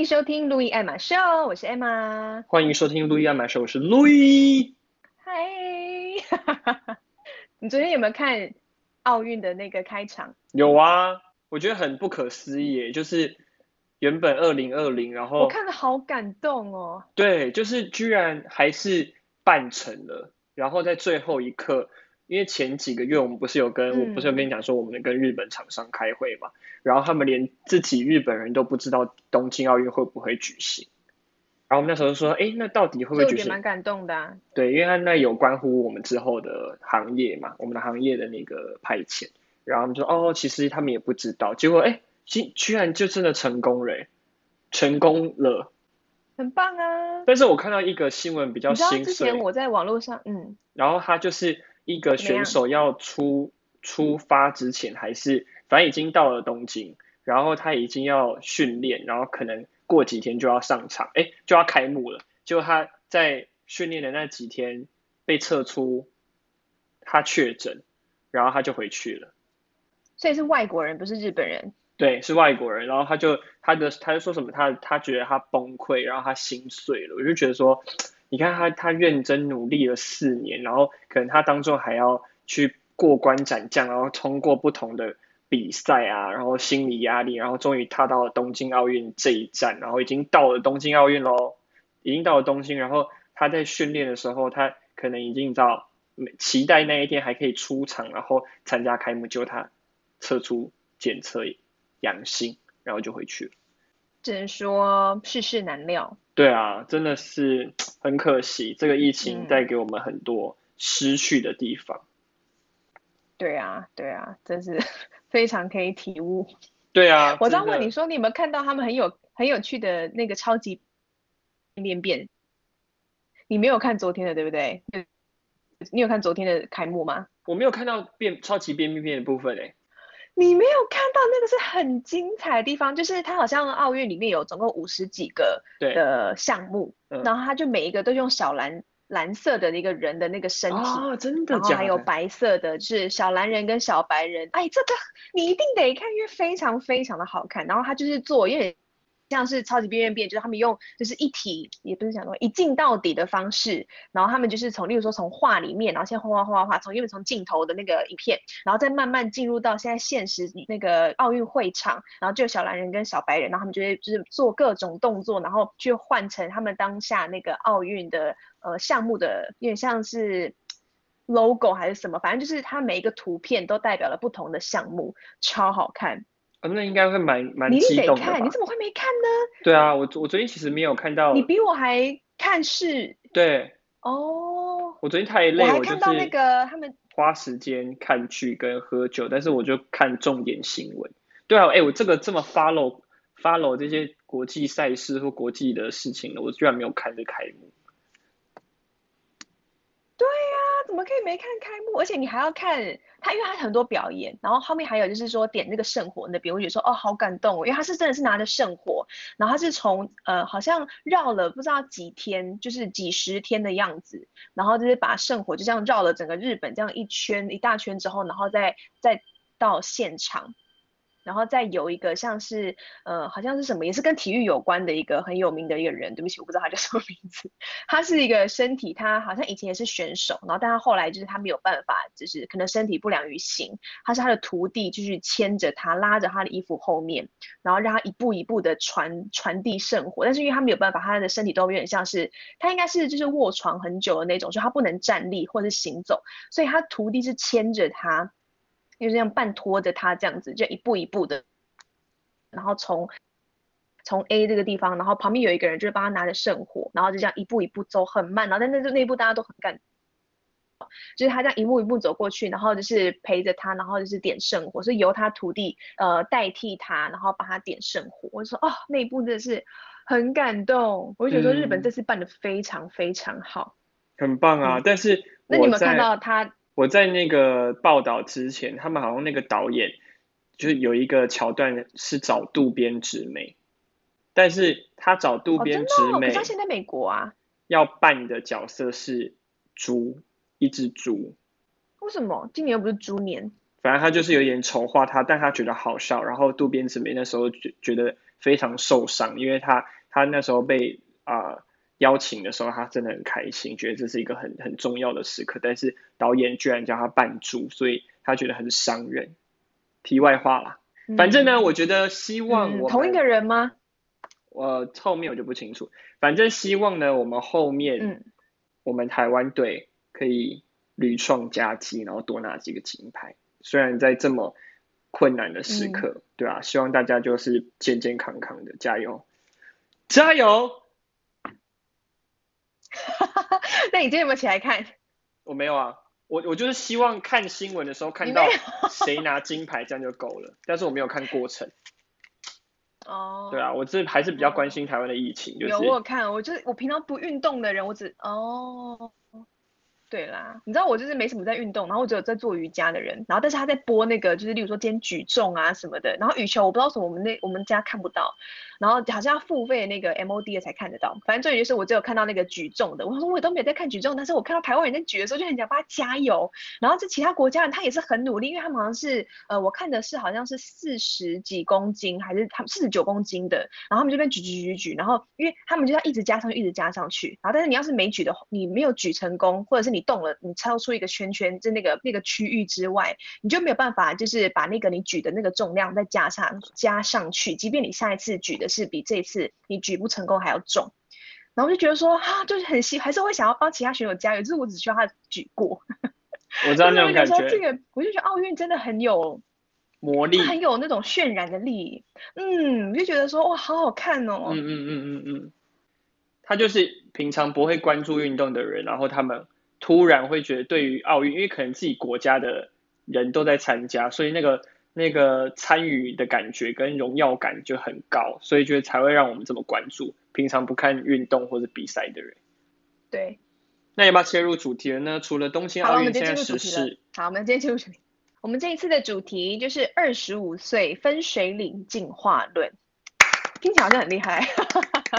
迎收听路易爱马秀，我是 Emma。欢迎收听路易爱马秀，我是路易。嗨，你昨天有没有看奥运的那个开场？有啊，我觉得很不可思议，就是原本二零二零，然后我看了好感动哦。对，就是居然还是办成了，然后在最后一刻。因为前几个月我们不是有跟、嗯、我不是有跟你讲说我们跟日本厂商开会嘛，然后他们连自己日本人都不知道东京奥运会不会举行，然后我们那时候就说，哎，那到底会不会举行？就蛮感动的、啊。对，因为他那有关乎我们之后的行业嘛，我们的行业的那个派遣，然后他们说，哦，其实他们也不知道，结果哎，居居然就真的成功了，成功了，很棒啊！但是我看到一个新闻比较之前我在网络上，嗯，然后他就是。一个选手要出出发之前，还是反正已经到了东京，然后他已经要训练，然后可能过几天就要上场，哎，就要开幕了。结果他在训练的那几天被测出他确诊，然后他就回去了。所以是外国人，不是日本人。对，是外国人。然后他就他的他就说什么，他他觉得他崩溃，然后他心碎了。我就觉得说。你看他，他认真努力了四年，然后可能他当中还要去过关斩将，然后通过不同的比赛啊，然后心理压力，然后终于踏到了东京奥运这一站，然后已经到了东京奥运喽，已经到了东京，然后他在训练的时候，他可能已经到期待那一天还可以出场，然后参加开幕，就他测出检测阳性，然后就回去了。只能说世事难料。对啊，真的是很可惜，这个疫情带给我们很多失去的地方。嗯、对啊，对啊，真是 非常可以体悟。对啊，我刚问你说，你有没有看到他们很有很有趣的那个超级变变？你没有看昨天的，对不对？你有看昨天的开幕吗？我没有看到变超级变变变的部分诶、欸。你没有看到那个是很精彩的地方，就是它好像奥运里面有总共五十几个的项目，嗯、然后它就每一个都用小蓝蓝色的那个人的那个身体，哦、真的，然后还有白色的，是小蓝人跟小白人，哎，这个你一定得看，因为非常非常的好看，然后它就是做，因为。像是超级变变变，就是他们用就是一体，也不是讲说一镜到底的方式，然后他们就是从，例如说从画里面，然后先画画画画画，从因为从镜头的那个影片，然后再慢慢进入到现在现实那个奥运会场，然后就有小蓝人跟小白人，然后他们就会就是做各种动作，然后去换成他们当下那个奥运的呃项目的，有点像是 logo 还是什么，反正就是它每一个图片都代表了不同的项目，超好看。啊、那应该会蛮蛮激动的？你得看，你怎么会没看呢？对啊，我我昨天其实没有看到。你比我还看是？对。哦。Oh, 我昨天太累，我还看到那个他们花时间看剧跟喝酒，但是我就看重点新闻。对啊，哎、欸，我这个这么 follow follow 这些国际赛事或国际的事情的，我居然没有看这开幕。对呀、啊，怎我可以没看开幕？而且你还要看他，因为他很多表演，然后后面还有就是说点那个圣火那边，我觉得说哦好感动哦，因为他是真的是拿着圣火，然后他是从呃好像绕了不知道几天，就是几十天的样子，然后就是把圣火就这样绕了整个日本这样一圈一大圈之后，然后再再到现场。然后再有一个像是，呃，好像是什么，也是跟体育有关的一个很有名的一个人，对不起，我不知道他叫什么名字。他是一个身体，他好像以前也是选手，然后但他后来就是他没有办法，就是可能身体不良于行。他是他的徒弟，就是牵着他，拉着他的衣服后面，然后让他一步一步的传传递圣火。但是因为他没有办法，他的身体都有点像是，他应该是就是卧床很久的那种，就他不能站立或者是行走，所以他徒弟是牵着他。就是这样半拖着他这样子，就一步一步的，然后从从 A 这个地方，然后旁边有一个人就是帮他拿着圣火，然后就这样一步一步走很慢，然后但那那一步大家都很感，就是他这样一步一步走过去，然后就是陪着他，然后就是点圣火，所以由他徒弟呃代替他，然后帮他点圣火。我就说哦，那一步真的是很感动，我就觉得说日本这次办的非常非常好，嗯、很棒啊！嗯、但是那你有没有看到他？我在那个报道之前，他们好像那个导演就是有一个桥段是找渡边直美，但是他找渡边直美，他现在美国啊，要扮的角色是猪，一只猪。为什么？今年又不是猪年。反正他就是有点丑化他，但他觉得好笑。然后渡边直美那时候觉觉得非常受伤，因为他他那时候被啊、呃、邀请的时候，他真的很开心，觉得这是一个很很重要的时刻，但是导演居然叫他扮猪，所以他觉得很伤人。题外话啦，反正呢，嗯、我觉得希望我、嗯、同一个人吗？我后面我就不清楚，反正希望呢，我们后面、嗯、我们台湾队可以屡创佳绩，然后多拿几个金牌。虽然在这么困难的时刻，嗯、对啊，希望大家就是健健康康的，加油，加油！那你今天有没有起来看？我没有啊，我我就是希望看新闻的时候看到谁拿金牌，这样就够了。但是我没有看过程。哦。对啊，我这还是比较关心台湾的疫情。就是、有我有看，我就是我平常不运动的人，我只哦。对啦，你知道我就是没什么在运动，然后我只有在做瑜伽的人，然后但是他在播那个就是例如说今天举重啊什么的，然后羽球我不知道什么我们那我们家看不到，然后好像要付费那个 MOD 才看得到，反正重点就是我只有看到那个举重的，我说我都没有在看举重，但是我看到台湾人在举的时候就很想帮他加油，然后这其他国家人他也是很努力，因为他们好像是呃我看的是好像是四十几公斤还是他们四十九公斤的，然后他们这边举举举举举，然后因为他们就要一直加上去一直加上去，然后但是你要是没举的你没有举成功或者是你。动了，你超出一个圈圈，就那个那个区域之外，你就没有办法，就是把那个你举的那个重量再加上加上去，即便你下一次举的是比这一次你举不成功还要重，然后就觉得说啊，就是很希，还是会想要帮其他选手加油，就是我只需要他举过。我知道 那种感觉。这个，我就觉得奥运真的很有魔力，很有那种渲染的力。嗯，我就觉得说哇，好好看哦。嗯嗯嗯嗯嗯，他就是平常不会关注运动的人，然后他们。突然会觉得，对于奥运，因为可能自己国家的人都在参加，所以那个那个参与的感觉跟荣耀感就很高，所以觉得才会让我们这么关注。平常不看运动或者比赛的人，对。那要不要切入主题了呢？除了东京奥运现在实施，好，我们今天切入主题。我们这一次的主题就是二十五岁分水岭进化论，听起来好像很厉害。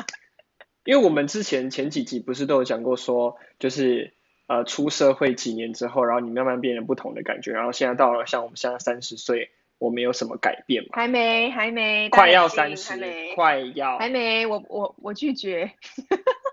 因为我们之前前几集不是都有讲过说，就是。呃，出社会几年之后，然后你慢慢变成不同的感觉，然后现在到了像我们现在三十岁，我没有什么改变吗？还没，还没，快要三十，快要，还没，我我我拒绝。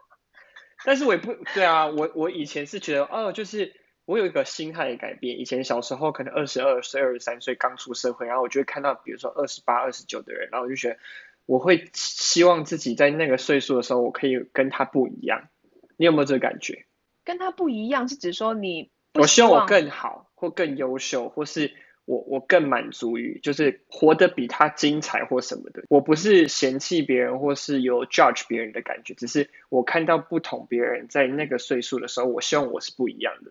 但是我也不对啊，我我以前是觉得，哦，就是我有一个心态的改变。以前小时候可能二十二岁、二十三岁刚出社会，然后我就会看到，比如说二十八、二十九的人，然后我就觉得，我会希望自己在那个岁数的时候，我可以跟他不一样。你有没有这个感觉？跟他不一样，是指说你我希望我更好，或更优秀，或是我我更满足于，就是活得比他精彩或什么的。我不是嫌弃别人，或是有 judge 别人的感觉，只是我看到不同别人在那个岁数的时候，我希望我是不一样的。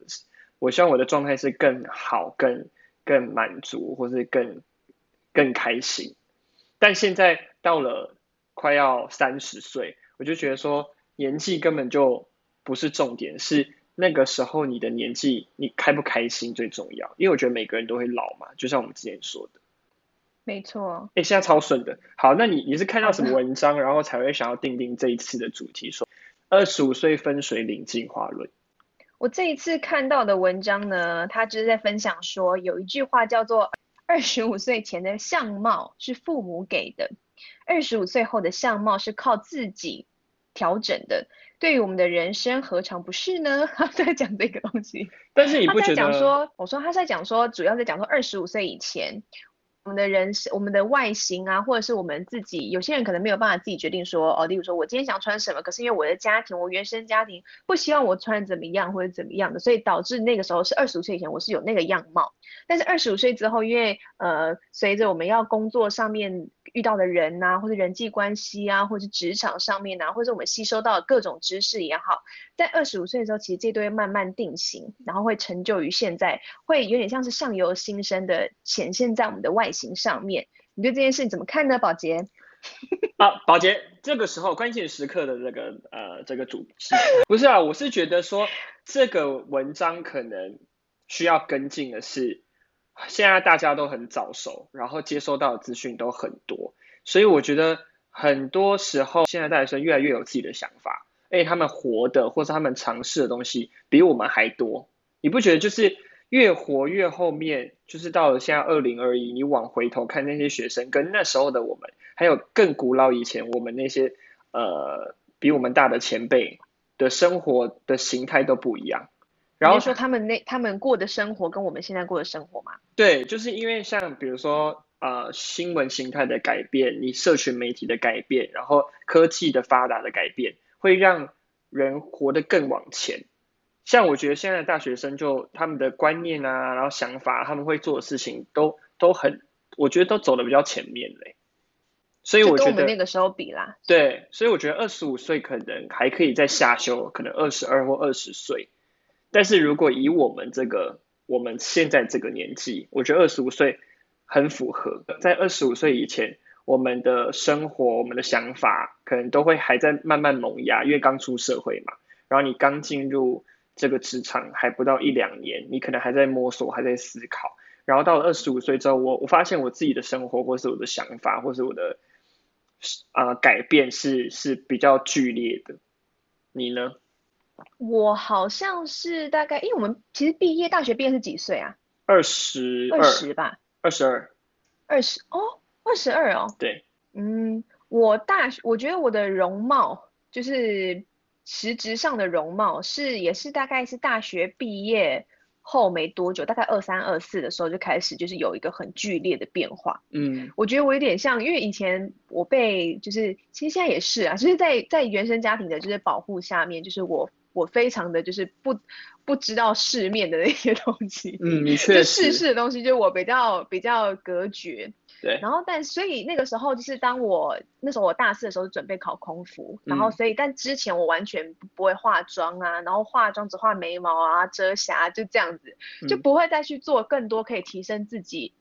我希望我的状态是更好、更更满足，或是更更开心。但现在到了快要三十岁，我就觉得说年纪根本就。不是重点，是那个时候你的年纪，你开不开心最重要。因为我觉得每个人都会老嘛，就像我们之前说的。没错。哎，现在超顺的。好，那你你是看到什么文章，然后才会想要定定这一次的主题，说二十五岁分水岭进化论？我这一次看到的文章呢，他就是在分享说，有一句话叫做“二十五岁前的相貌是父母给的，二十五岁后的相貌是靠自己调整的。”对于我们的人生何尝不是呢？他在讲这个东西，但是你不觉得？他在讲说，我说他在讲说，主要在讲说二十五岁以前，我们的人生、我们的外形啊，或者是我们自己，有些人可能没有办法自己决定说，哦，例如说我今天想穿什么，可是因为我的家庭，我原生家庭不希望我穿怎么样或者怎么样的，所以导致那个时候是二十五岁以前我是有那个样貌，但是二十五岁之后，因为呃，随着我们要工作上面。遇到的人呐、啊，或者人际关系啊，或者职场上面啊，或者我们吸收到的各种知识也好，在二十五岁的时候，其实这都会慢慢定型，然后会成就于现在，会有点像是相由心生的显现在我们的外形上面。你对这件事你怎么看呢，宝杰？啊，宝杰，这个时候关键时刻的这个呃这个主题，不是啊，我是觉得说这个文章可能需要跟进的是。现在大家都很早熟，然后接收到的资讯都很多，所以我觉得很多时候现在大学生越来越有自己的想法，哎，他们活的或者他们尝试的东西比我们还多，你不觉得？就是越活越后面，就是到了现在二零二一，你往回头看那些学生跟那时候的我们，还有更古老以前我们那些呃比我们大的前辈的生活的形态都不一样。然后说他们那他们过的生活跟我们现在过的生活吗？对，就是因为像比如说呃新闻形态的改变，你社群媒体的改变，然后科技的发达的改变，会让人活得更往前。像我觉得现在的大学生就他们的观念啊，然后想法，他们会做的事情都都很，我觉得都走得比较前面嘞。所以我觉得跟我们那个时候比啦。对，所以我觉得二十五岁可能还可以再下修，可能二十二或二十岁。但是如果以我们这个我们现在这个年纪，我觉得二十五岁很符合。在二十五岁以前，我们的生活、我们的想法可能都会还在慢慢萌芽，因为刚出社会嘛。然后你刚进入这个职场还不到一两年，你可能还在摸索，还在思考。然后到了二十五岁之后，我我发现我自己的生活，或是我的想法，或是我的啊、改变是是比较剧烈的。你呢？我好像是大概，因为我们其实毕业，大学毕业是几岁啊？二十二十吧。二十二。二十哦，二十二哦。对。嗯，我大学，我觉得我的容貌，就是实质上的容貌，是也是大概是大学毕业后没多久，大概二三二四的时候就开始，就是有一个很剧烈的变化。嗯。我觉得我有点像，因为以前我被就是，其实现在也是啊，就是在在原生家庭的就是保护下面，就是我。我非常的就是不不知道世面的那些东西，嗯，你 确实，就世事的东西，就我比较比较隔绝。对。然后，但所以那个时候就是当我那时候我大四的时候准备考空服，然后所以但之前我完全不会化妆啊，然后化妆只画眉毛啊、遮瑕就这样子，就不会再去做更多可以提升自己。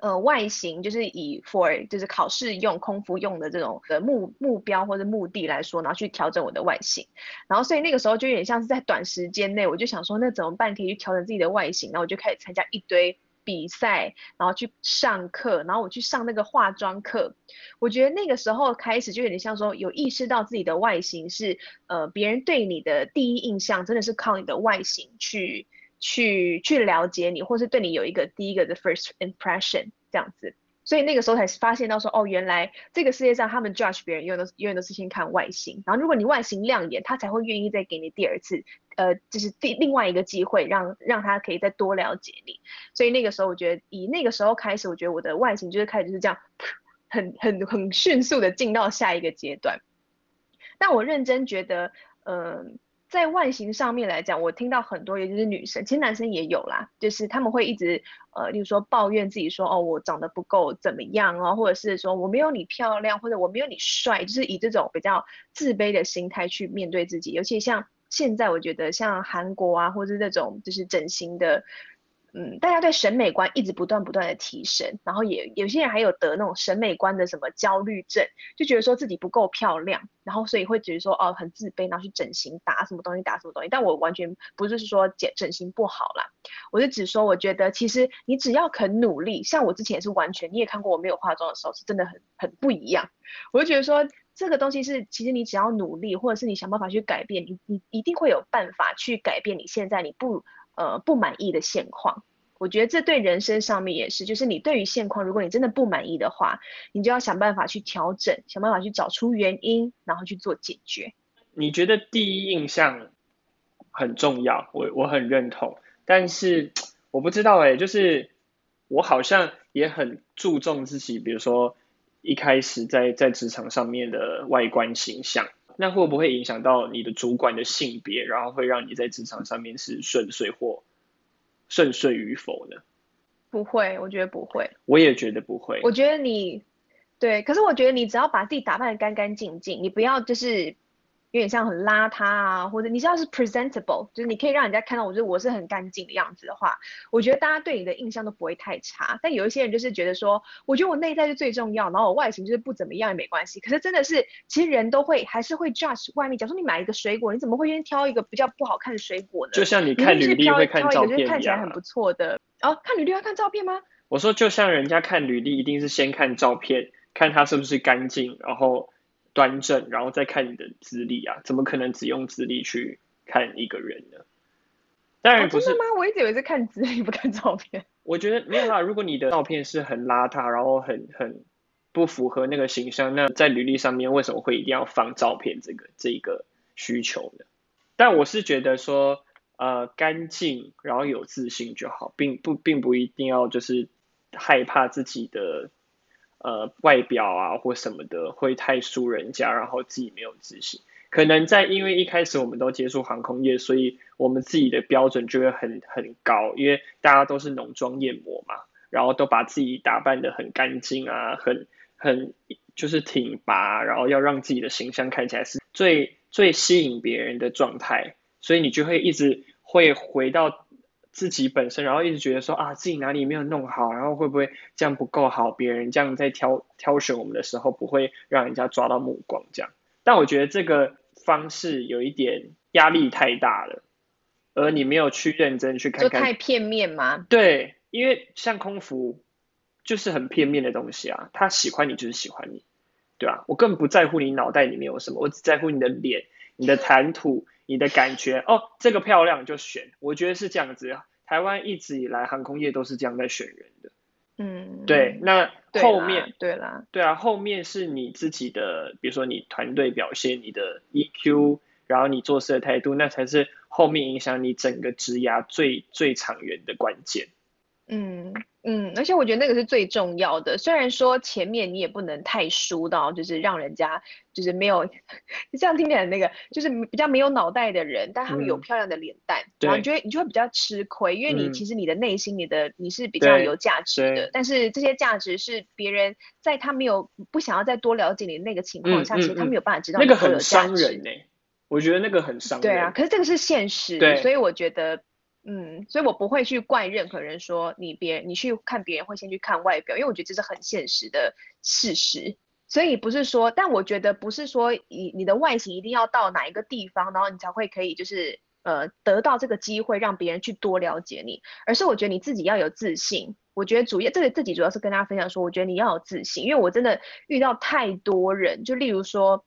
呃，外形就是以 for 就是考试用空服用的这种的目目标或者目的来说，然后去调整我的外形，然后所以那个时候就有点像是在短时间内，我就想说那怎么办可以去调整自己的外形，然后我就开始参加一堆比赛，然后去上课，然后我去上那个化妆课，我觉得那个时候开始就有点像说有意识到自己的外形是呃别人对你的第一印象真的是靠你的外形去。去去了解你，或是对你有一个第一个的 first impression 这样子，所以那个时候才发现到说，哦，原来这个世界上他们 judge 别人永远都永远都是先看外形，然后如果你外形亮眼，他才会愿意再给你第二次，呃，就是第另外一个机会让让他可以再多了解你。所以那个时候我觉得，以那个时候开始，我觉得我的外形就是开始就是这样，很很很迅速的进到下一个阶段。但我认真觉得，嗯、在外形上面来讲，我听到很多，尤其是女生，其实男生也有啦，就是他们会一直呃，例如说抱怨自己说，哦，我长得不够怎么样啊，或者是说我没有你漂亮，或者我没有你帅，就是以这种比较自卑的心态去面对自己。尤其像现在，我觉得像韩国啊，或者是这种就是整形的。嗯，大家对审美观一直不断不断的提升，然后也有些人还有得那种审美观的什么焦虑症，就觉得说自己不够漂亮，然后所以会觉得说哦很自卑，然后去整形打什么东西打什么东西。但我完全不是说整整形不好啦，我是只说我觉得其实你只要肯努力，像我之前是完全，你也看过我没有化妆的时候是真的很很不一样。我就觉得说这个东西是其实你只要努力，或者是你想办法去改变，你你一定会有办法去改变你现在你不。呃，不满意的现况，我觉得这对人生上面也是，就是你对于现况，如果你真的不满意的话，你就要想办法去调整，想办法去找出原因，然后去做解决。你觉得第一印象很重要，我我很认同，但是我不知道哎，就是我好像也很注重自己，比如说一开始在在职场上面的外观形象。那会不会影响到你的主管的性别，然后会让你在职场上面是顺遂或顺遂与否呢？不会，我觉得不会。我也觉得不会。我觉得你对，可是我觉得你只要把自己打扮得干干净净，你不要就是。有点像很邋遢啊，或者你知道是 presentable，就是你可以让人家看到我，觉得我是很干净的样子的话，我觉得大家对你的印象都不会太差。但有一些人就是觉得说，我觉得我内在是最重要，然后我外形就是不怎么样也没关系。可是真的是，其实人都会还是会 judge 外面。假如说你买一个水果，你怎么会先挑一个比较不好看的水果呢？就像你看履历会看照片一样。就是看起来很不错的哦，看履历要看照片吗？我说就像人家看履历一定是先看照片，看他是不是干净，然后。端正，然后再看你的资历啊，怎么可能只用资历去看一个人呢？当然不是。啊，吗？我一直以为是看资历不看照片。我觉得没有啦，如果你的照片是很邋遢，然后很很不符合那个形象，那在履历上面为什么会一定要放照片这个这个需求呢？但我是觉得说，呃，干净然后有自信就好，并不并不一定要就是害怕自己的呃外表啊或什么的会太输人家，然后自己没有自信。可能在因为一开始我们都接触航空业，所以我们自己的标准就会很很高，因为大家都是浓妆艳抹嘛。然后都把自己打扮得很干净啊，很很就是挺拔，然后要让自己的形象看起来是最最吸引别人的状态，所以你就会一直会回到自己本身，然后一直觉得说啊，自己哪里没有弄好，然后会不会这样不够好，别人这样在挑挑选我们的时候不会让人家抓到目光这样。但我觉得这个方式有一点压力太大了，而你没有去认真去看看，就太片面吗？对。因为像空服就是很片面的东西啊，他喜欢你就是喜欢你，对啊，我根本不在乎你脑袋里面有什么，我只在乎你的脸、你的谈吐、你的感觉。哦，这个漂亮就选，我觉得是这样子。台湾一直以来航空业都是这样在选人的。嗯，对，那后面对啦，对啊，后面是你自己的，比如说你团队表现、你的 EQ，然后你做事的态度，那才是后面影响你整个职涯最最长远的关键。嗯嗯，而且我觉得那个是最重要的。虽然说前面你也不能太输到，就是让人家就是没有 这样听起来那个就是比较没有脑袋的人，但他们有漂亮的脸蛋，嗯、然后你就会你就会比较吃亏，因为你其实你的内心你的你是比较有价值的，但是这些价值是别人在他没有不想要再多了解你那个情况下，其实他没有办法知道你有价值。那个很伤人呢、欸，我觉得那个很伤人。对啊，可是这个是现实，所以我觉得。嗯，所以我不会去怪任何人说你别你去看别人会先去看外表，因为我觉得这是很现实的事实。所以不是说，但我觉得不是说你你的外形一定要到哪一个地方，然后你才会可以就是呃得到这个机会让别人去多了解你，而是我觉得你自己要有自信。我觉得主要这个自己主要是跟大家分享说，我觉得你要有自信，因为我真的遇到太多人，就例如说。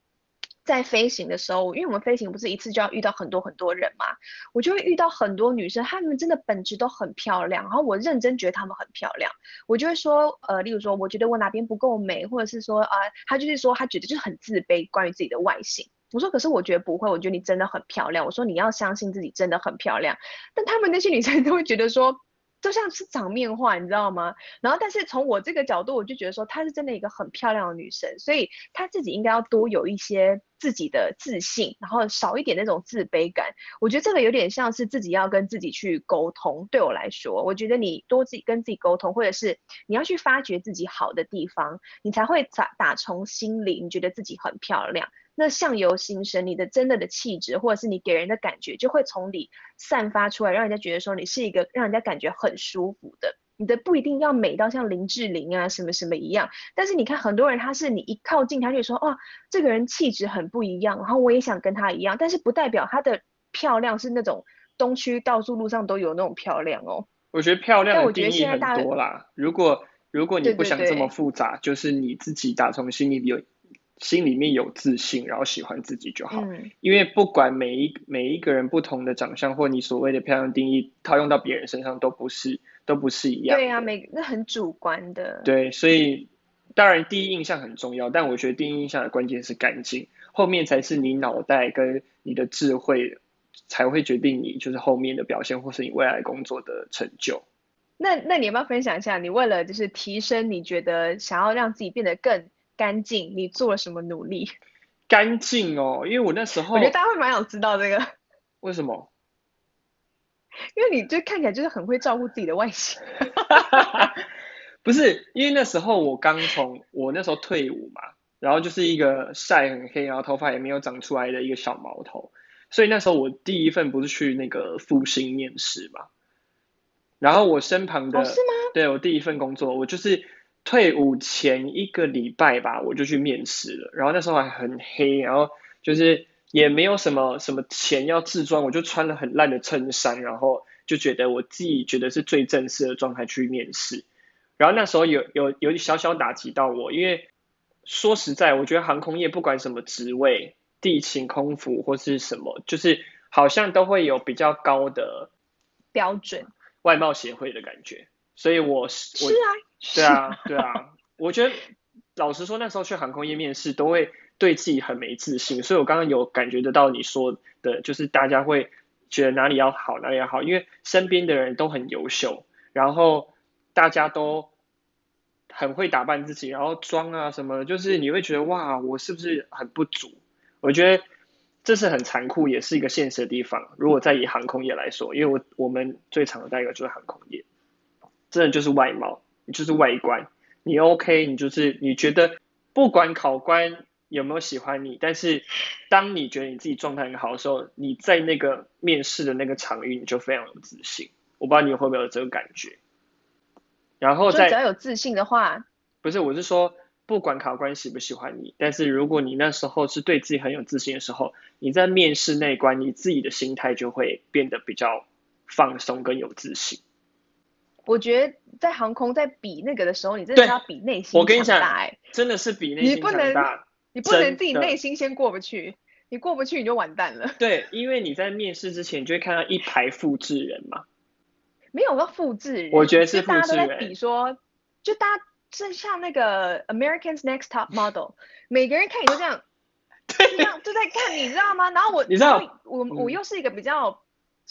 在飞行的时候，因为我们飞行不是一次就要遇到很多很多人嘛，我就会遇到很多女生，她们真的本质都很漂亮，然后我认真觉得她们很漂亮，我就会说，呃，例如说，我觉得我哪边不够美，或者是说，啊、她就是说，她觉得就是很自卑，关于自己的外形。我说，可是我觉得不会，我觉得你真的很漂亮。我说你要相信自己真的很漂亮，但她们那些女生 都会觉得说。就像是场面话，你知道吗？然后，但是从我这个角度，我就觉得说她是真的一个很漂亮的女生，所以她自己应该要多有一些自己的自信，然后少一点那种自卑感。我觉得这个有点像是自己要跟自己去沟通。对我来说，我觉得你多自己跟自己沟通，或者是你要去发掘自己好的地方，你才会打打从心里你觉得自己很漂亮。那相由心生，你的真的的气质，或者是你给人的感觉，就会从里散发出来，让人家觉得说你是一个让人家感觉很舒服的。你的不一定要美到像林志玲啊什么什么一样，但是你看很多人他是你一靠近他就说哦，这个人气质很不一样，然后我也想跟他一样，但是不代表他的漂亮是那种东区到处路上都有那种漂亮哦。我觉得漂亮的定义很多啦。如果如果你不想这么复杂，对对对，就是你自己打从心里有。心里面有自信，然后喜欢自己就好。嗯，因为不管每一每一个人不同的长相，或你所谓的漂亮定义，套用到别人身上都不是都不是一样。对啊，每那很主观的。对，所以当然第一印象很重要，但我觉得第一印象的关键是干净，后面才是你脑袋跟你的智慧才会决定你就是后面的表现，或是你未来工作的成就。那那你要不要分享一下，你为了就是提升，你觉得想要让自己变得更干净，你做了什么努力？干净哦，因为我那时候，我觉得大家会蛮想知道这个。为什么？因为你就看起来就是很会照顾自己的外形。不是，因为那时候我刚从我那时候退伍嘛，然后就是一个晒很黑，然后头发也没有长出来的一个小毛头，所以那时候我第一份不是去那个复兴面试嘛，然后我身旁的，哦、是吗？对，我第一份工作，我就是。退伍前一个礼拜吧，我就去面试了。然后那时候还很黑，然后就是也没有什么什么钱要自装，我就穿了很烂的衬衫，然后就觉得我自己觉得是最正式的状态去面试。然后那时候有有有小小打击到我，因为说实在，我觉得航空业不管什么职位，地勤、空服或是什么，就是好像都会有比较高的标准，外貌协会的感觉。所以我是，是啊。对啊，对啊，我觉得老实说，那时候去航空业面试都会对自己很没自信，所以我刚刚有感觉得到你说的，就是大家会觉得哪里要好，哪里要好，因为身边的人都很优秀，然后大家都很会打扮自己，然后妆啊什么，就是你会觉得哇，我是不是很不足？我觉得这是很残酷，也是一个现实的地方。如果再以航空业来说，因为我我们最常的待遇就是航空业，真的就是外貌，就是外观。你 OK，你就是你觉得不管考官有没有喜欢你，但是当你觉得你自己状态很好的时候，你在那个面试的那个场域你就非常有自信。我不知道你会不会有这个感觉。然后在只要有自信的话，不是，我是说不管考官喜不喜欢你，但是如果你那时候是对自己很有自信的时候，你在面试那一关，你自己的心态就会变得比较放松跟有自信。我觉得在航空在比那个的时候，你真的是要比内心。我跟你讲，真的是比内心强大。你不能，你不能自己内心先过不去，你过不去你就完蛋了。对，因为你在面试之前，你就会看到一排复制人嘛。没有要复制人，我觉得是复制人。大家都在比说，就大家是像那个 Americans Next Top Model，每个人看你都这样，这样就在看你，知道吗？然后我，你知道，我我又是一个比较。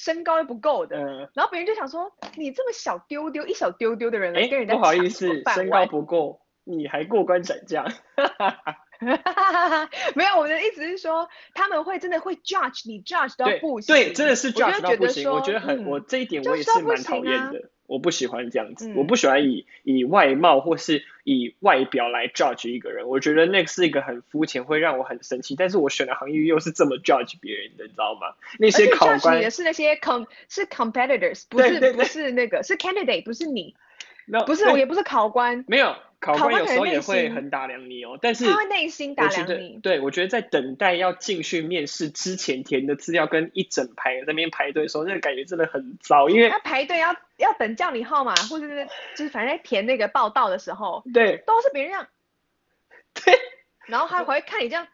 身高又不够的，嗯、然后别人就想说，你这么小丢丢，一小丢丢的人来跟人家、欸、不好意思，身高不够，你还过关斩将？没有，我的意思是说，他们会真的会 judge 你，judge 到不行。对，对，真的是 judge 到不行。我觉得很，嗯、我这一点我也是蛮讨厌的。我不喜欢这样子，嗯、我不喜欢以以外貌或是以外表来 judge 一个人，我觉得那是一个很肤浅，会让我很生气。但是我选的行业又是这么 judge 别人的，你知道吗？那些考官也是那些 com 是 competitors，不是不是那个是 candidate，不是你不是我也不是考官，没有。考官有时候也会很打量你哦，但是他会内心打量你。对，我觉得在等待要进去面试之前填的资料跟一整排在那边排队的时候，那个感觉真的很糟，因为他排队要要等叫你号码，或者是就是反正在填那个报到的时候，对，都是别人这样，对，然后还会看你这样，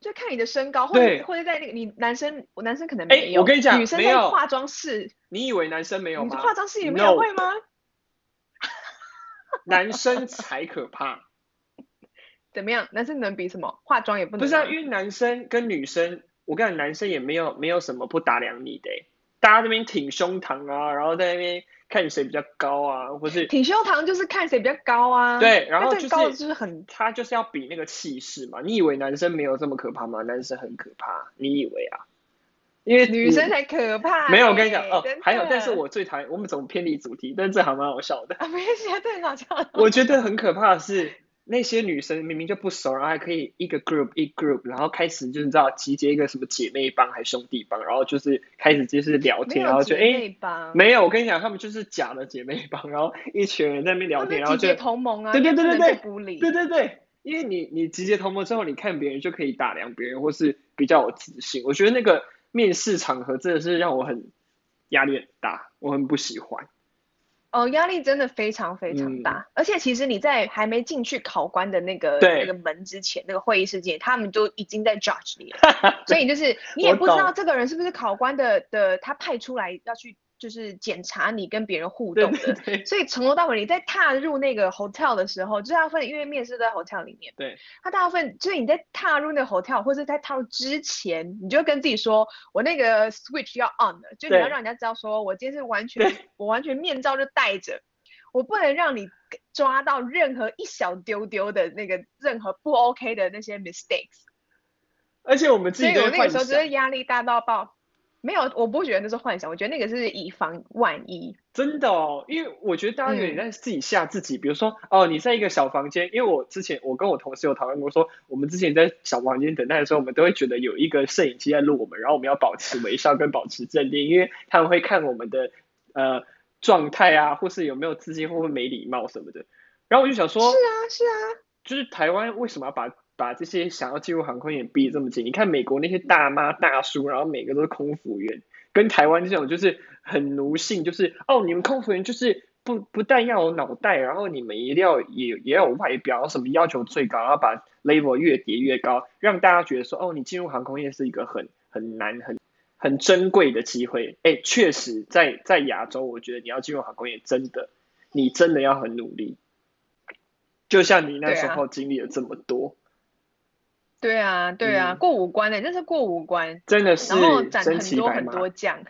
就看你的身高，或者或者在那个你男生，我男生可能没有，欸、我跟你讲，女生在化妆室，你以为男生没有吗？化妆室里面有会吗？男生才可怕。怎么样？男生能比什么？化妆也不能。不是啊，因为男生跟女生，我跟你讲，男生也没有没有什么不打量你的，大家这边挺胸膛啊，然后在那边看谁比较高啊，或是挺胸膛就是看谁比较高啊。对，然后就是高就是很，他就是要比那个气势嘛。你以为男生没有这么可怕吗？男生很可怕，你以为啊？因为女生才可怕。没有，我跟你讲哦，还有，但是我最讨厌我们怎么偏离主题，但是这还蛮好笑的。啊，没关系，对，很好笑。我觉得很可怕的是。那些女生明明就不熟，然后还可以一个 group 一 group，然后开始就是知道集结一个什么姐妹帮还是兄弟帮，然后就是开始就是聊天，然后就哎，没有，我跟你讲，他们就是假的姐妹帮，然后一群人在那边聊天，然后就同盟啊，对对对对对，对对对，因为你你集结同盟之后，你看别人就可以打量别人，或是比较有自信。我觉得那个面试场合真的是让我很压力很大，我很不喜欢。哦，压力真的非常非常大，嗯、而且其实你在还没进去考官的那个那个门之前，那个会议室间，他们都已经在 judge 你了，所以就是你也不知道这个人是不是考官的的，他派出来要去。就是检查你跟别人互动的，对对。对，所以从头到尾你在踏入那个 hotel 的时候，就大部分因为面试都在 hotel 里面，对，他大部分就是你在踏入那个 hotel 或者在踏入之前，你就跟自己说，我那个 switch 要 on 的，就你要让人家知道说我今天是完全我完全面罩就戴着，我不能让你抓到任何一小丢丢的那个任何不 OK 的那些 mistakes，而且我们自己所以我那个时候真的压力大到爆。没有，我不觉得那是幻想，我觉得那个是以防万一。真的哦，因为我觉得大家有点在自己吓自己。嗯、比如说，哦，你在一个小房间，因为我之前我跟我同事有讨论过说，说我们之前在小房间等待的时候，我们都会觉得有一个摄影机在录我们，然后我们要保持微笑跟保持镇定，因为他们会看我们的呃状态啊，或是有没有自信，会不会没礼貌什么的。然后我就想说，是啊是啊，就是台湾为什么要把把这些想要进入航空业逼得这么紧，你看美国那些大妈大叔，然后每个都是空服员，跟台湾这种就是很奴性，就是哦，你们空服员就是不不但要有脑袋，然后你们一定要也也要有外表，什么要求最高，然后把 level 越叠越高，让大家觉得说哦，你进入航空业是一个很很难很很珍贵的机会。哎，确实在在亚洲，我觉得你要进入航空业，真的你真的要很努力。就像你那时候经历了这么多。对啊，对啊，嗯、过五关呢、欸，这是过五关，真的是，然后斩很多很多将，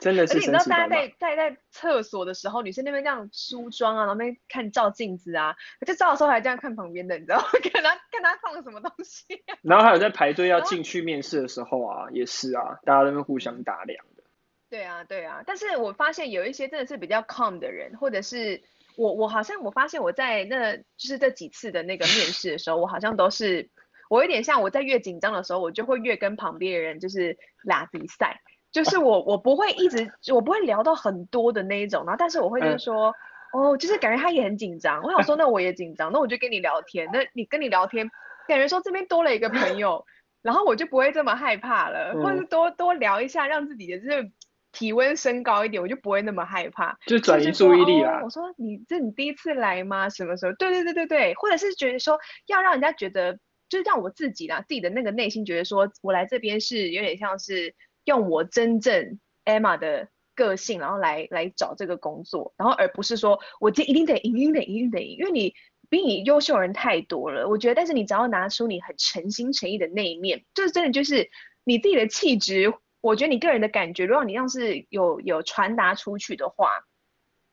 真的是。而且你知道，大家在在在厕所的时候，女生那边这样梳妆啊，然后那边看照镜子啊，就照的时候还这样看旁边的，你知道？看他看他放了什么东西、啊。然后还有在排队要进去面试的时候啊，也是啊，大家都会互相打量的。对啊，对啊，但是我发现有一些真的是比较 calm 的人，或者是我我好像我发现我在那就是这几次的那个面试的时候，我好像都是。我有点像我在越紧张的时候，我就会越跟旁边的人就是拉比赛，就是我我不会一直我不会聊到很多的那一种，然后但是我会就是说，嗯、哦，就是感觉他也很紧张，我想说 那我也紧张，那我就跟你聊天，那你跟你聊天，感觉说这边多了一个朋友，然后我就不会这么害怕了，或者是多多聊一下，让自己的这个体温升高一点，我就不会那么害怕，就转移注意力啊、哦。我说你这你第一次来吗？什么时候？对对对对对，或者是觉得说要让人家觉得。就是让我自己啦，自己的那个内心觉得说，我来这边是有点像是用我真正 Emma 的个性，然后来来找这个工作，然后而不是说我今天一定得赢，一定得赢，一定得赢，因为你比你优秀的人太多了。我觉得，但是你只要拿出你很诚心诚意的那一面，就是真的就是你自己的气质，我觉得你个人的感觉，如果你要是有有传达出去的话，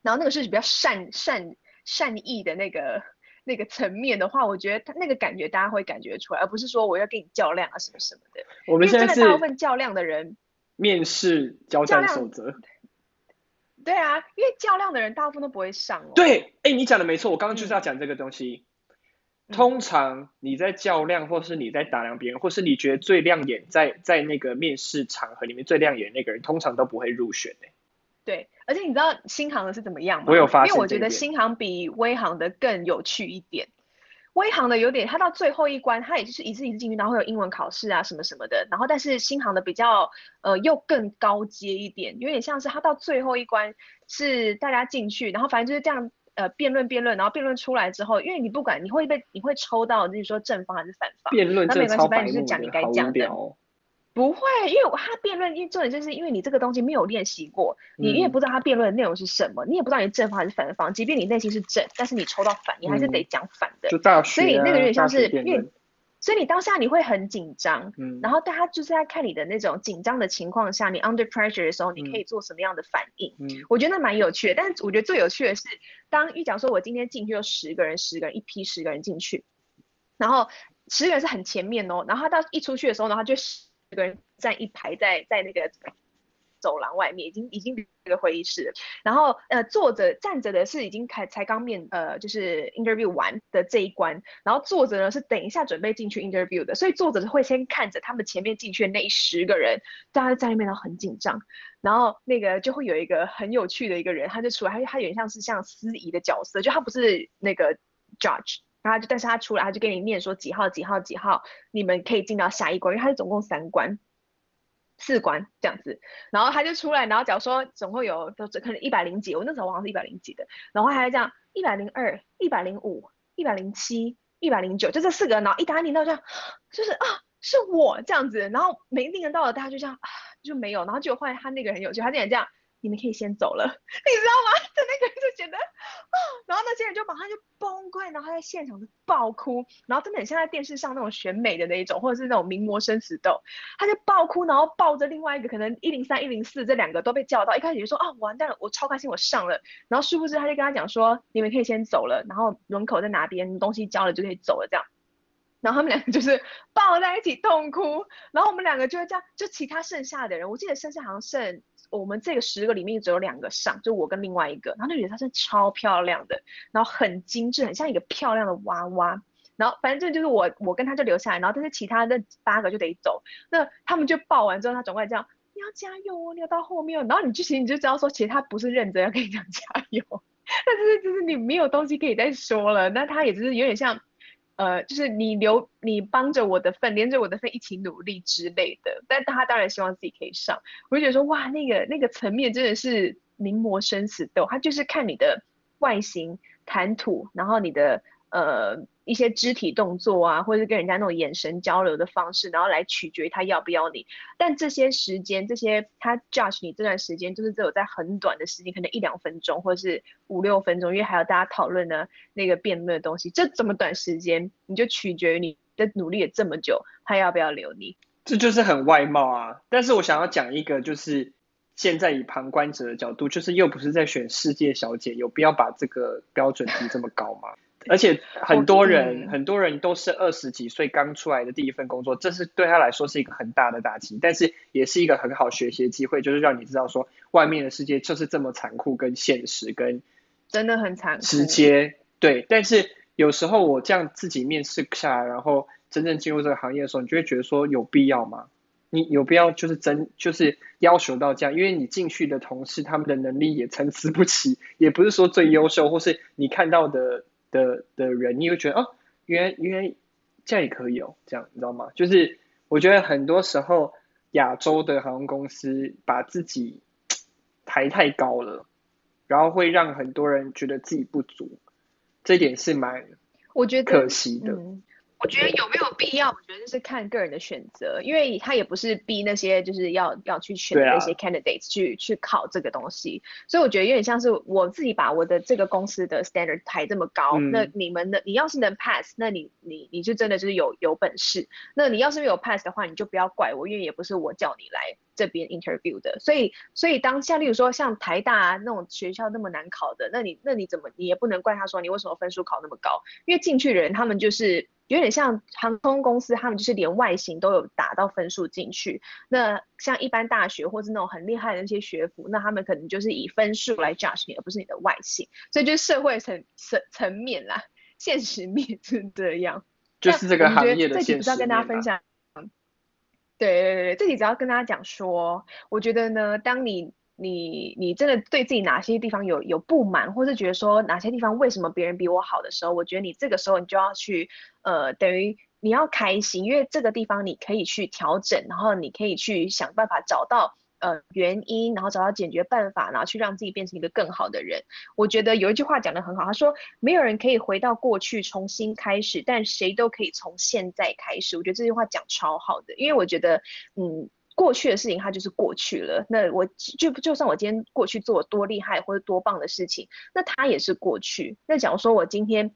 然后那个是比较善善善意的那个。那个层面的话，我觉得他那个感觉大家会感觉出来，而不是说我要跟你较量啊什么什么的。我们现在是大部分较量的人，面试交战守则。对啊，因为较量的人大部分都不会上哦。对，哎，你讲的没错，我刚刚就是要讲这个东西。嗯、通常你在较量，或是你在打量别人，或是你觉得最亮眼在，在在那个面试场合里面最亮眼的那个人，通常都不会入选的。对，而且你知道新航的是怎么样吗？我有发现，因为我觉得新航比微航的更有趣一点。微航的有点，它到最后一关，它也就是一次一次进去，然后会有英文考试啊什么什么的。然后但是新航的比较呃又更高阶一点，有点像是它到最后一关是大家进去，然后反正就是这样呃辩论辩论，然后辩论出来之后，因为你不管你会被你会抽到，就是说正方还是反方，辩论那没关系，反正就是讲你该讲的。不会，因为他辩论，因为重点就是因为你这个东西没有练习过，你也不知道他辩论的内容是什么，嗯、你也不知道你正方还是反方。即便你内心是正，但是你抽到反，你还是得讲反的。嗯、就大学、啊、所以那个有点像是，因为所以你当下你会很紧张，嗯，然后大家就是在看你的那种紧张的情况下，你 under pressure 的时候，你可以做什么样的反应？嗯，我觉得蛮有趣的。但是我觉得最有趣的是，当一讲说我今天进去有十个人，十个人一批十个人进去，然后十个人是很前面哦，然后他到一出去的时候呢，他就。一个人站一排在在那个走廊外面，已经已经离这个会议室，然后呃坐着站着的是已经开才刚面呃就是 interview 完的这一关，然后坐着呢是等一下准备进去 interview 的，所以坐着会先看着他们前面进去的那十个人，大家在那边都很紧张，然后那个就会有一个很有趣的一个人，他就出来，他他有点像是像司仪的角色，就他不是那个 judge。他就，但是他出来，他就跟你念说几号几号几号，你们可以进到下一关，因为他是总共三关，四关这样子。然后他就出来，然后假如说总共有都可能一百零几，我那时候好像是一百零几的，然后还这样一百零二、一百零五、一百零七、一百零九，就这四个，然后一打你到这样，就是啊是我这样子，然后没定的到了，大家就这样啊就没有，然后就后来他那个很有趣，他竟然这样。你们可以先走了，你知道吗？就那个人就觉得啊，然后那些人就马上就崩溃，然后他在现场就爆哭，然后真的很像在电视上那种选美的那一种，或者是那种名模生死斗，他就爆哭，然后抱着另外一个可能一零三一零四这两个都被叫到，一开始就说啊完蛋了，我超开心我上了，然后殊不知他就跟他讲说你们可以先走了，然后门口在哪边，东西交了就可以走了这样，然后他们两个就是抱在一起痛哭，然后我们两个就会这样，就其他剩下的人，我记得剩下好像剩。我们这个十个里面只有两个上，就我跟另外一个，然后那女的她是超漂亮的，然后很精致，很像一个漂亮的娃娃。然后反正就是我，我跟她就留下来，然后但是其他的八个就得走。那他们就抱完之后，他总会这样，你要加油哦，你要到后面。然后你就其实你就知道说，其实他不是认真要跟你讲加油，但是就是你没有东西可以再说了。那他也就是有点像。呃，就是你留你帮着我的份，连着我的份一起努力之类的，但他当然希望自己可以上。我就觉得说，哇，那个那个层面真的是名模生死斗，他就是看你的外形、谈吐，然后你的呃一些肢体动作啊，或者是跟人家那种眼神交流的方式，然后来取决于他要不要你。但这些时间，这些他 judge 你这段时间，就是只有在很短的时间，可能一两分钟，或者是五六分钟，因为还有大家讨论的那个辩论的东西，这这么短时间，你就取决于你的努力了这么久，他要不要留你？这就是很外貌啊。但是我想要讲一个，就是。现在以旁观者的角度，就是又不是在选世界小姐，有必要把这个标准提这么高吗？而且很多人，很多人都是二十几岁刚出来的第一份工作，这是对他来说是一个很大的打击，但是也是一个很好学习的机会，就是让你知道说外面的世界就是这么残酷、跟现实、跟真的很残酷、直接。对，但是有时候我这样自己面试下来，然后真正进入这个行业的时候，你就会觉得说有必要吗？你有必要就是真就是要求到这样，因为你进去的同事他们的能力也参差不齐，也不是说最优秀，或是你看到的的的人，你会觉得哦，原来原来这样也可以哦，这样你知道吗？就是我觉得很多时候亚洲的航空公司把自己抬太高了，然后会让很多人觉得自己不足，这点是蛮我觉得可惜的。我觉得有没有必要？我觉得是看个人的选择，因为他也不是逼那些就是要要去选那些 candidates 去、啊、去考这个东西，所以我觉得有点像是我自己把我的这个公司的 standard 抬这么高，嗯、那你们的你要是能 pass，那你你你就真的就是有有本事，那你要是没有 pass 的话，你就不要怪我，因为也不是我叫你来这边 interview 的，所以所以当下例如说像台大、啊、那种学校那么难考的，那你那你怎么你也不能怪他说你为什么分数考那么高，因为进去的人他们就是。有点像航空公司，他们就是连外形都有打到分数进去。那像一般大学或是那种很厉害的那些学府，那他们可能就是以分数来 judge 你，而不是你的外形。所以就是社会层层层面啦，现实面是这样。就是这个行业的现实面。这集不是要跟大家分享。对对对，这里只要跟大家讲说，我觉得呢，当你。你你真的对自己哪些地方有有不满，或是觉得说哪些地方为什么别人比我好的时候，我觉得你这个时候你就要去呃，等于你要开心，因为这个地方你可以去调整，然后你可以去想办法找到呃原因，然后找到解决办法，然后去让自己变成一个更好的人。我觉得有一句话讲得很好，他说没有人可以回到过去重新开始，但谁都可以从现在开始。我觉得这句话讲超好的，因为我觉得嗯。过去的事情它就是过去了，那我就就算我今天过去做多厉害或者多棒的事情，那它也是过去。那假如说我今天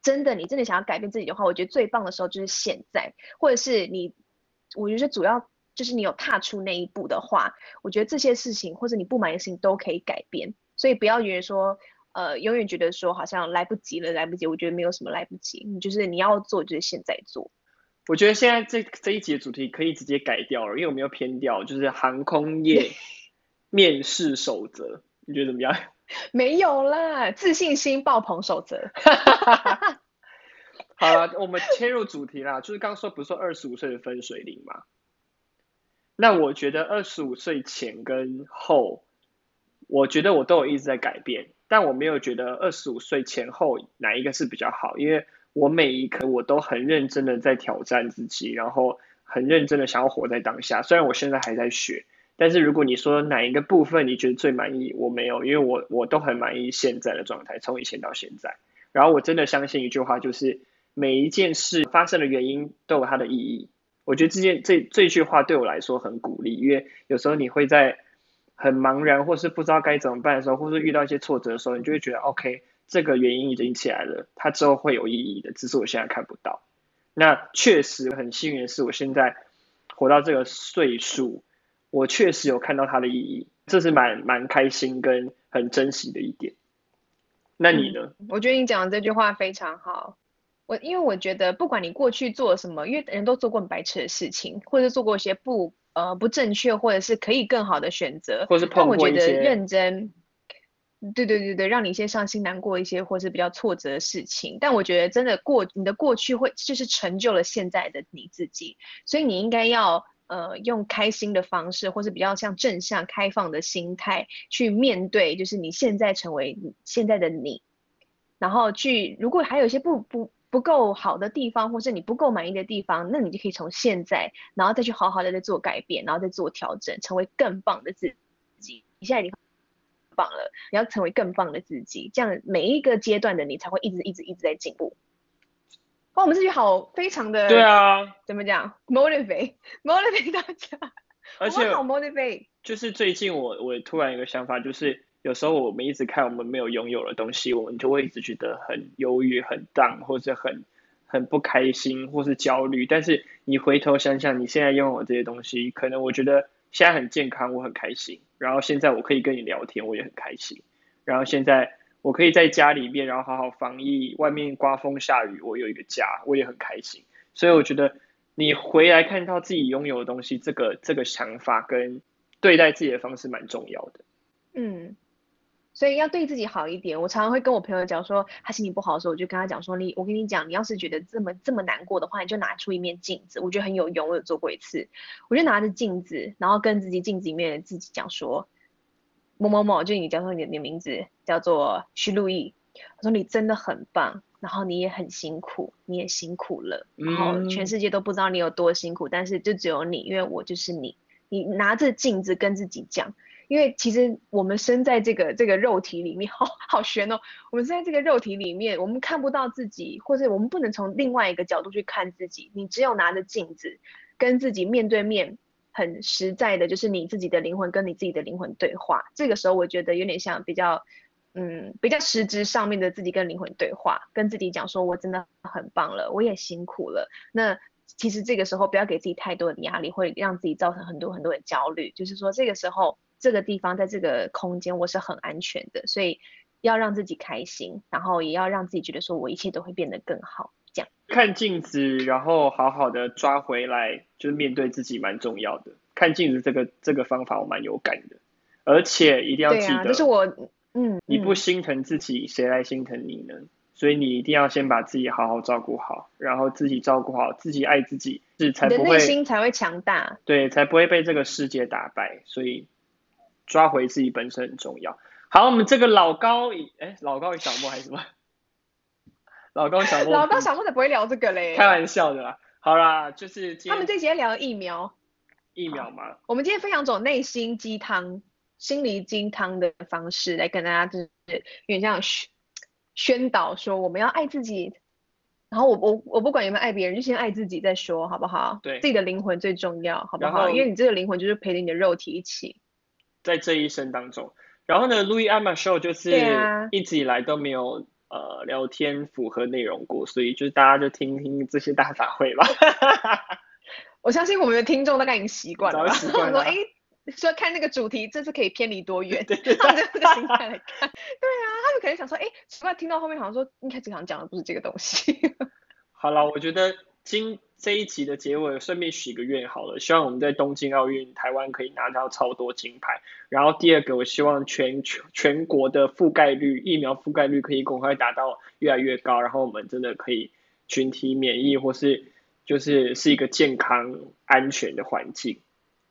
真的你真的想要改变自己的话，我觉得最棒的时候就是现在，或者是你，我觉得主要就是你有踏出那一步的话，我觉得这些事情或者你不满意的事情都可以改变。所以不要觉得说，呃，永远觉得说好像来不及了，来不及。我觉得没有什么来不及，你就是你要做就是现在做。我觉得现在这这一集的主题可以直接改掉了，因为我们要偏掉，就是航空业 面试守则，你觉得怎么样？没有啦，自信心爆棚守则。好了，我们切入主题啦，就是刚刚说不是说二十五岁的分水岭嘛？那我觉得二十五岁前跟后，我觉得我都有一直在改变，但我没有觉得二十五岁前后哪一个是比较好，因为。我每一刻我都很认真的在挑战自己，然后很认真的想要活在当下。虽然我现在还在学，但是如果你说哪一个部分你觉得最满意，我没有，因为我我都很满意现在的状态，从以前到现在。然后我真的相信一句话，就是每一件事发生的原因都有它的意义。我觉得这件这这句话对我来说很鼓励，因为有时候你会在很茫然或是不知道该怎么办的时候，或是遇到一些挫折的时候，你就会觉得 OK。这个原因已经起来了，它之后会有意义的，只是我现在看不到。那确实很幸运的是，我现在活到这个岁数，我确实有看到它的意义，这是蛮蛮开心跟很珍惜的一点。那你呢？我觉得你讲的这句话非常好。我因为我觉得不管你过去做什么，因为人都做过很白痴的事情，或者做过一些不呃不正确，或者是可以更好的选择，或是碰我觉得认真。对对对对，让你一些伤心难过一些，或是比较挫折的事情。但我觉得真的过你的过去会就是成就了现在的你自己，所以你应该要呃用开心的方式，或是比较像正向开放的心态去面对，就是你现在成为现在的你，然后去如果还有一些不不不够好的地方，或是你不够满意的地方，那你就可以从现在，然后再去好好的再做改变，然后再做调整，成为更棒的自己。你现在已经。棒了，你要成为更棒的自己，这样每一个阶段的你才会一直一直一直在进步。哇，我们这句好非常的，对啊，怎么讲？motivate motivate 大家，而且好 motivate。就是最近我我突然有个想法，就是有时候我们一直看我们没有拥有的东西，我们就会一直觉得很忧郁、很 down 或者很很不开心或是焦虑。但是你回头想想，你现在拥有这些东西，可能我觉得现在很健康，我很开心。然后现在我可以跟你聊天，我也很开心。然后现在。我可以在家里面，然后好好防疫。外面刮风下雨，我有一个家，我也很开心。所以我觉得你回来看到自己拥有的东西，这个这个想法跟对待自己的方式蛮重要的。嗯，所以要对自己好一点。我常常会跟我朋友讲说，他心情不好的时候，我就跟他讲说，你，我跟你讲，你要是觉得这么这么难过的话，你就拿出一面镜子。我觉得很有用，我有做过一次。我就拿着镜子，然后跟自己镜子里面的自己讲说。某某某，就你叫做你的你的名字叫做徐路易。我说你真的很棒，然后你也很辛苦，你也辛苦了，然后全世界都不知道你有多辛苦，但是就只有你，因为我就是你。你拿着镜子跟自己讲，因为其实我们生在这个这个肉体里面，好好悬哦。我们生在这个肉体里面，我们看不到自己，或者我们不能从另外一个角度去看自己。你只有拿着镜子跟自己面对面。很实在的，就是你自己的灵魂跟你自己的灵魂对话。这个时候，我觉得有点像比较，嗯，比较实质上面的自己跟灵魂对话，跟自己讲说，我真的很棒了，我也辛苦了。那其实这个时候不要给自己太多的压力，会让自己造成很多很多的焦虑。就是说，这个时候这个地方在这个空间我是很安全的，所以要让自己开心，然后也要让自己觉得说我一切都会变得更好。这样看镜子，然后好好的抓回来，就是面对自己蛮重要的。看镜子这个这个方法我蛮有感的，而且一定要记得，就、啊、是我，嗯，你不心疼自己，谁、嗯、来心疼你呢？所以你一定要先把自己好好照顾好，然后自己照顾好，自己爱自己，是才不会，你的内心才会强大，对，才不会被这个世界打败。所以抓回自己本身很重要。好，我们这个老高与哎老高与小莫还是什么？老高小莫，老高小莫才不会聊这个嘞，开玩笑的啦。好啦，就是他们这节聊疫苗，疫苗嘛。我们今天分享种内心鸡汤、心灵鸡汤的方式来跟大家，就是有点像宣宣导说我们要爱自己。然后我我我不管有没有爱别人，就先爱自己再说，好不好？对，自己的灵魂最重要，好不好？因为你这个灵魂就是陪着你的肉体一起，在这一生当中。然后呢，Louis Emma Show 就是一直以来都没有。呃，聊天符合内容过，所以就是大家就听听这些大杂烩吧。我相信我们的听众大概已经习惯了吧。习惯了。说哎，说看那个主题，这次可以偏离多远？对对对。他们就这个心态来看。对啊，他们可能想说，哎，奇怪，听到后面好像说，一开始想讲的不是这个东西。好了，我觉得今这一集的结尾，顺便许个愿好了，希望我们在东京奥运，台湾可以拿到超多金牌。然后第二个，我希望全全全国的覆盖率，疫苗覆盖率可以赶快达到越来越高，然后我们真的可以群体免疫，或是就是是一个健康安全的环境，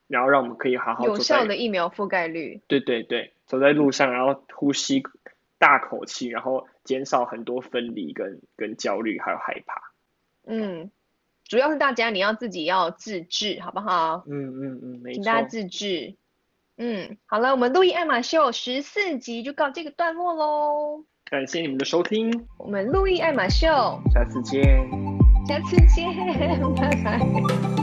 然后让我们可以好好有效的疫苗覆盖率。对对对，走在路上，然后呼吸大口气，然后减少很多分离跟跟焦虑还有害怕。嗯。主要是大家你要自己要自制，好不好？嗯嗯嗯，没错。请大家自制。嗯，好了，我们路易爱马秀十四集就告这个段落喽。感谢你们的收听，我们路易爱马秀，下次见。下次见，拜拜。